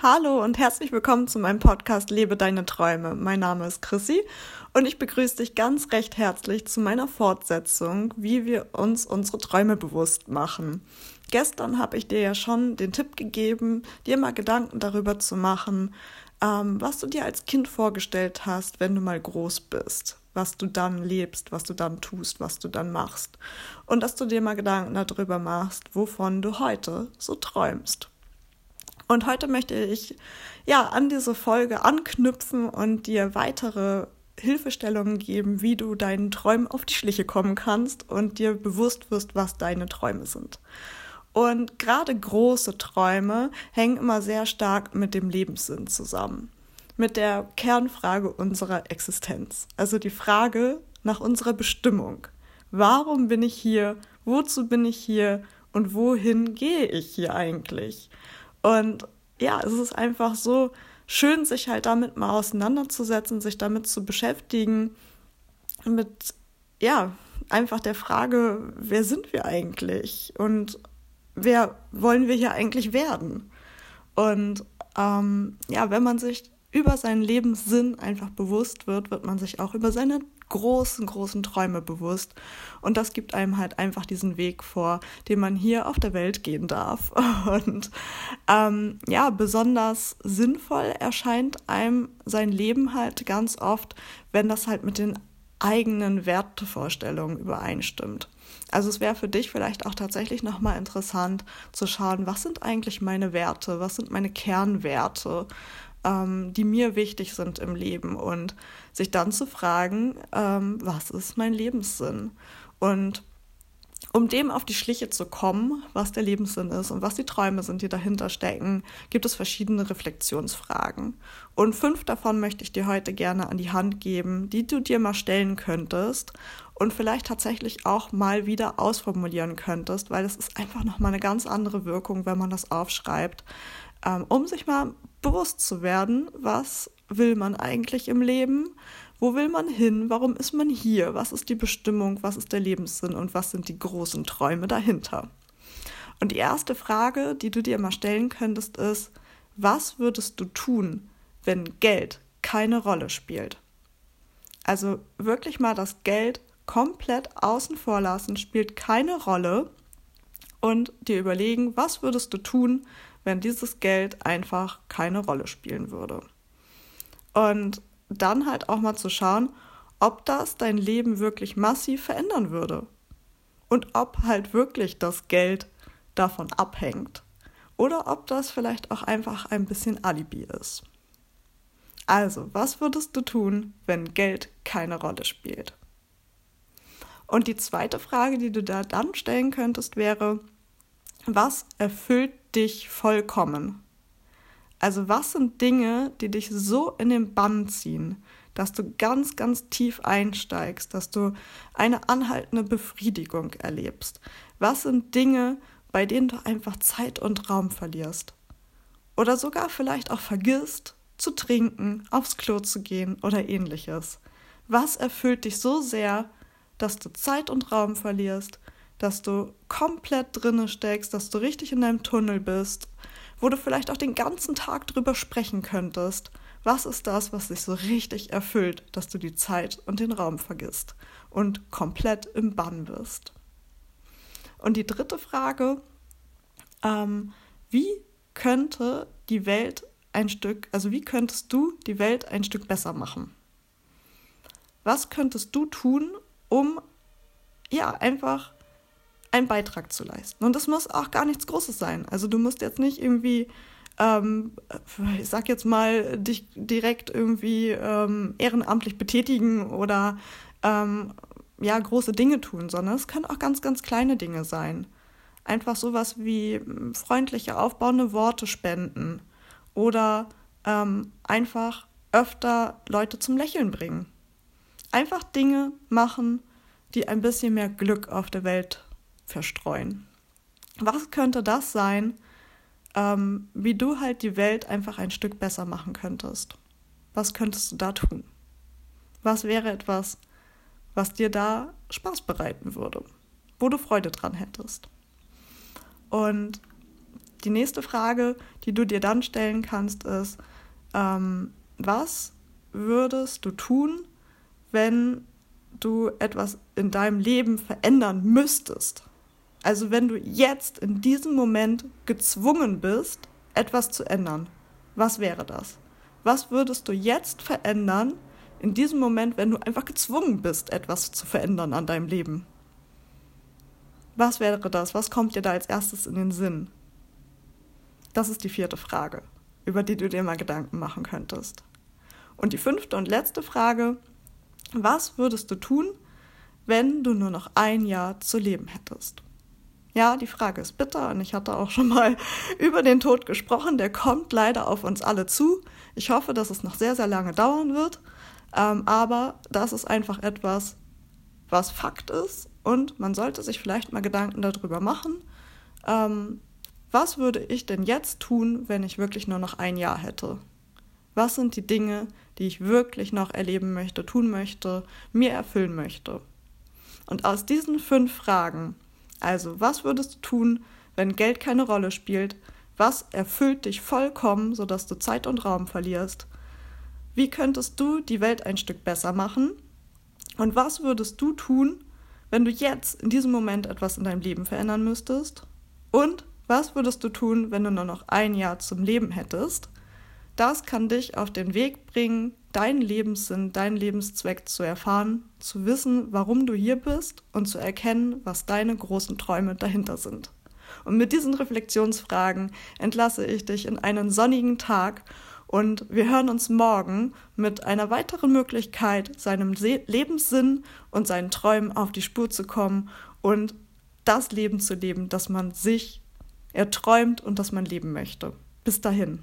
Hallo und herzlich willkommen zu meinem Podcast Lebe deine Träume. Mein Name ist Chrissy und ich begrüße dich ganz recht herzlich zu meiner Fortsetzung, wie wir uns unsere Träume bewusst machen. Gestern habe ich dir ja schon den Tipp gegeben, dir mal Gedanken darüber zu machen, ähm, was du dir als Kind vorgestellt hast, wenn du mal groß bist, was du dann lebst, was du dann tust, was du dann machst. Und dass du dir mal Gedanken darüber machst, wovon du heute so träumst. Und heute möchte ich ja an diese Folge anknüpfen und dir weitere Hilfestellungen geben, wie du deinen Träumen auf die Schliche kommen kannst und dir bewusst wirst, was deine Träume sind. Und gerade große Träume hängen immer sehr stark mit dem Lebenssinn zusammen, mit der Kernfrage unserer Existenz, also die Frage nach unserer Bestimmung. Warum bin ich hier? Wozu bin ich hier? Und wohin gehe ich hier eigentlich? Und ja, es ist einfach so schön, sich halt damit mal auseinanderzusetzen, sich damit zu beschäftigen, mit, ja, einfach der Frage, wer sind wir eigentlich und wer wollen wir hier eigentlich werden? Und ähm, ja, wenn man sich über seinen Lebenssinn einfach bewusst wird, wird man sich auch über seine großen, großen Träume bewusst. Und das gibt einem halt einfach diesen Weg vor, den man hier auf der Welt gehen darf. Und ähm, ja, besonders sinnvoll erscheint einem sein Leben halt ganz oft, wenn das halt mit den eigenen Wertevorstellungen übereinstimmt. Also es wäre für dich vielleicht auch tatsächlich nochmal interessant zu schauen, was sind eigentlich meine Werte, was sind meine Kernwerte, ähm, die mir wichtig sind im Leben und sich dann zu fragen, ähm, was ist mein Lebenssinn? Und um dem auf die Schliche zu kommen, was der Lebenssinn ist und was die Träume sind, die dahinter stecken, gibt es verschiedene Reflexionsfragen. Und fünf davon möchte ich dir heute gerne an die Hand geben, die du dir mal stellen könntest und vielleicht tatsächlich auch mal wieder ausformulieren könntest, weil es ist einfach nochmal eine ganz andere Wirkung, wenn man das aufschreibt, ähm, um sich mal bewusst zu werden, was will man eigentlich im Leben, wo will man hin, warum ist man hier, was ist die Bestimmung, was ist der Lebenssinn? Und was sind die großen Träume dahinter. Und die erste Frage, die du dir mal stellen könntest, ist, was würdest du tun, wenn Geld keine Rolle spielt? Also wirklich mal das Geld komplett außen vor lassen, spielt keine Rolle. Und dir überlegen, was würdest du tun, wenn dieses Geld einfach keine Rolle spielen würde. Und dann halt auch mal zu schauen, ob das dein Leben wirklich massiv verändern würde. Und ob halt wirklich das Geld davon abhängt. Oder ob das vielleicht auch einfach ein bisschen Alibi ist. Also, was würdest du tun, wenn Geld keine Rolle spielt? Und die zweite Frage, die du da dann stellen könntest, wäre, was erfüllt dich vollkommen? Also was sind Dinge, die dich so in den Bann ziehen, dass du ganz, ganz tief einsteigst, dass du eine anhaltende Befriedigung erlebst? Was sind Dinge, bei denen du einfach Zeit und Raum verlierst? Oder sogar vielleicht auch vergisst, zu trinken, aufs Klo zu gehen oder ähnliches? Was erfüllt dich so sehr, dass du Zeit und Raum verlierst, dass du komplett drinne steckst, dass du richtig in deinem Tunnel bist, wo du vielleicht auch den ganzen Tag drüber sprechen könntest. Was ist das, was dich so richtig erfüllt, dass du die Zeit und den Raum vergisst und komplett im Bann bist? Und die dritte Frage, ähm, wie könnte die Welt ein Stück, also wie könntest du die Welt ein Stück besser machen? Was könntest du tun, um ja einfach einen Beitrag zu leisten. Und das muss auch gar nichts Großes sein. Also du musst jetzt nicht irgendwie, ähm, ich sag jetzt mal, dich direkt irgendwie ähm, ehrenamtlich betätigen oder ähm, ja, große Dinge tun, sondern es können auch ganz, ganz kleine Dinge sein. Einfach sowas wie hm, freundliche, aufbauende Worte spenden oder ähm, einfach öfter Leute zum Lächeln bringen. Einfach Dinge machen, die ein bisschen mehr Glück auf der Welt verstreuen. Was könnte das sein, ähm, wie du halt die Welt einfach ein Stück besser machen könntest? Was könntest du da tun? Was wäre etwas, was dir da Spaß bereiten würde, wo du Freude dran hättest? Und die nächste Frage, die du dir dann stellen kannst, ist, ähm, was würdest du tun, wenn du etwas in deinem Leben verändern müsstest? Also wenn du jetzt in diesem Moment gezwungen bist, etwas zu ändern, was wäre das? Was würdest du jetzt verändern in diesem Moment, wenn du einfach gezwungen bist, etwas zu verändern an deinem Leben? Was wäre das? Was kommt dir da als erstes in den Sinn? Das ist die vierte Frage, über die du dir mal Gedanken machen könntest. Und die fünfte und letzte Frage, was würdest du tun, wenn du nur noch ein Jahr zu leben hättest? Ja, die Frage ist bitter und ich hatte auch schon mal über den Tod gesprochen. Der kommt leider auf uns alle zu. Ich hoffe, dass es noch sehr, sehr lange dauern wird. Ähm, aber das ist einfach etwas, was Fakt ist und man sollte sich vielleicht mal Gedanken darüber machen. Ähm, was würde ich denn jetzt tun, wenn ich wirklich nur noch ein Jahr hätte? Was sind die Dinge, die ich wirklich noch erleben möchte, tun möchte, mir erfüllen möchte? Und aus diesen fünf Fragen also, was würdest du tun, wenn Geld keine Rolle spielt? Was erfüllt dich vollkommen, sodass du Zeit und Raum verlierst? Wie könntest du die Welt ein Stück besser machen? Und was würdest du tun, wenn du jetzt in diesem Moment etwas in deinem Leben verändern müsstest? Und was würdest du tun, wenn du nur noch ein Jahr zum Leben hättest? Das kann dich auf den Weg bringen, deinen Lebenssinn, deinen Lebenszweck zu erfahren, zu wissen, warum du hier bist und zu erkennen, was deine großen Träume dahinter sind. Und mit diesen Reflexionsfragen entlasse ich dich in einen sonnigen Tag und wir hören uns morgen mit einer weiteren Möglichkeit, seinem Lebenssinn und seinen Träumen auf die Spur zu kommen und das Leben zu leben, das man sich erträumt und das man leben möchte. Bis dahin.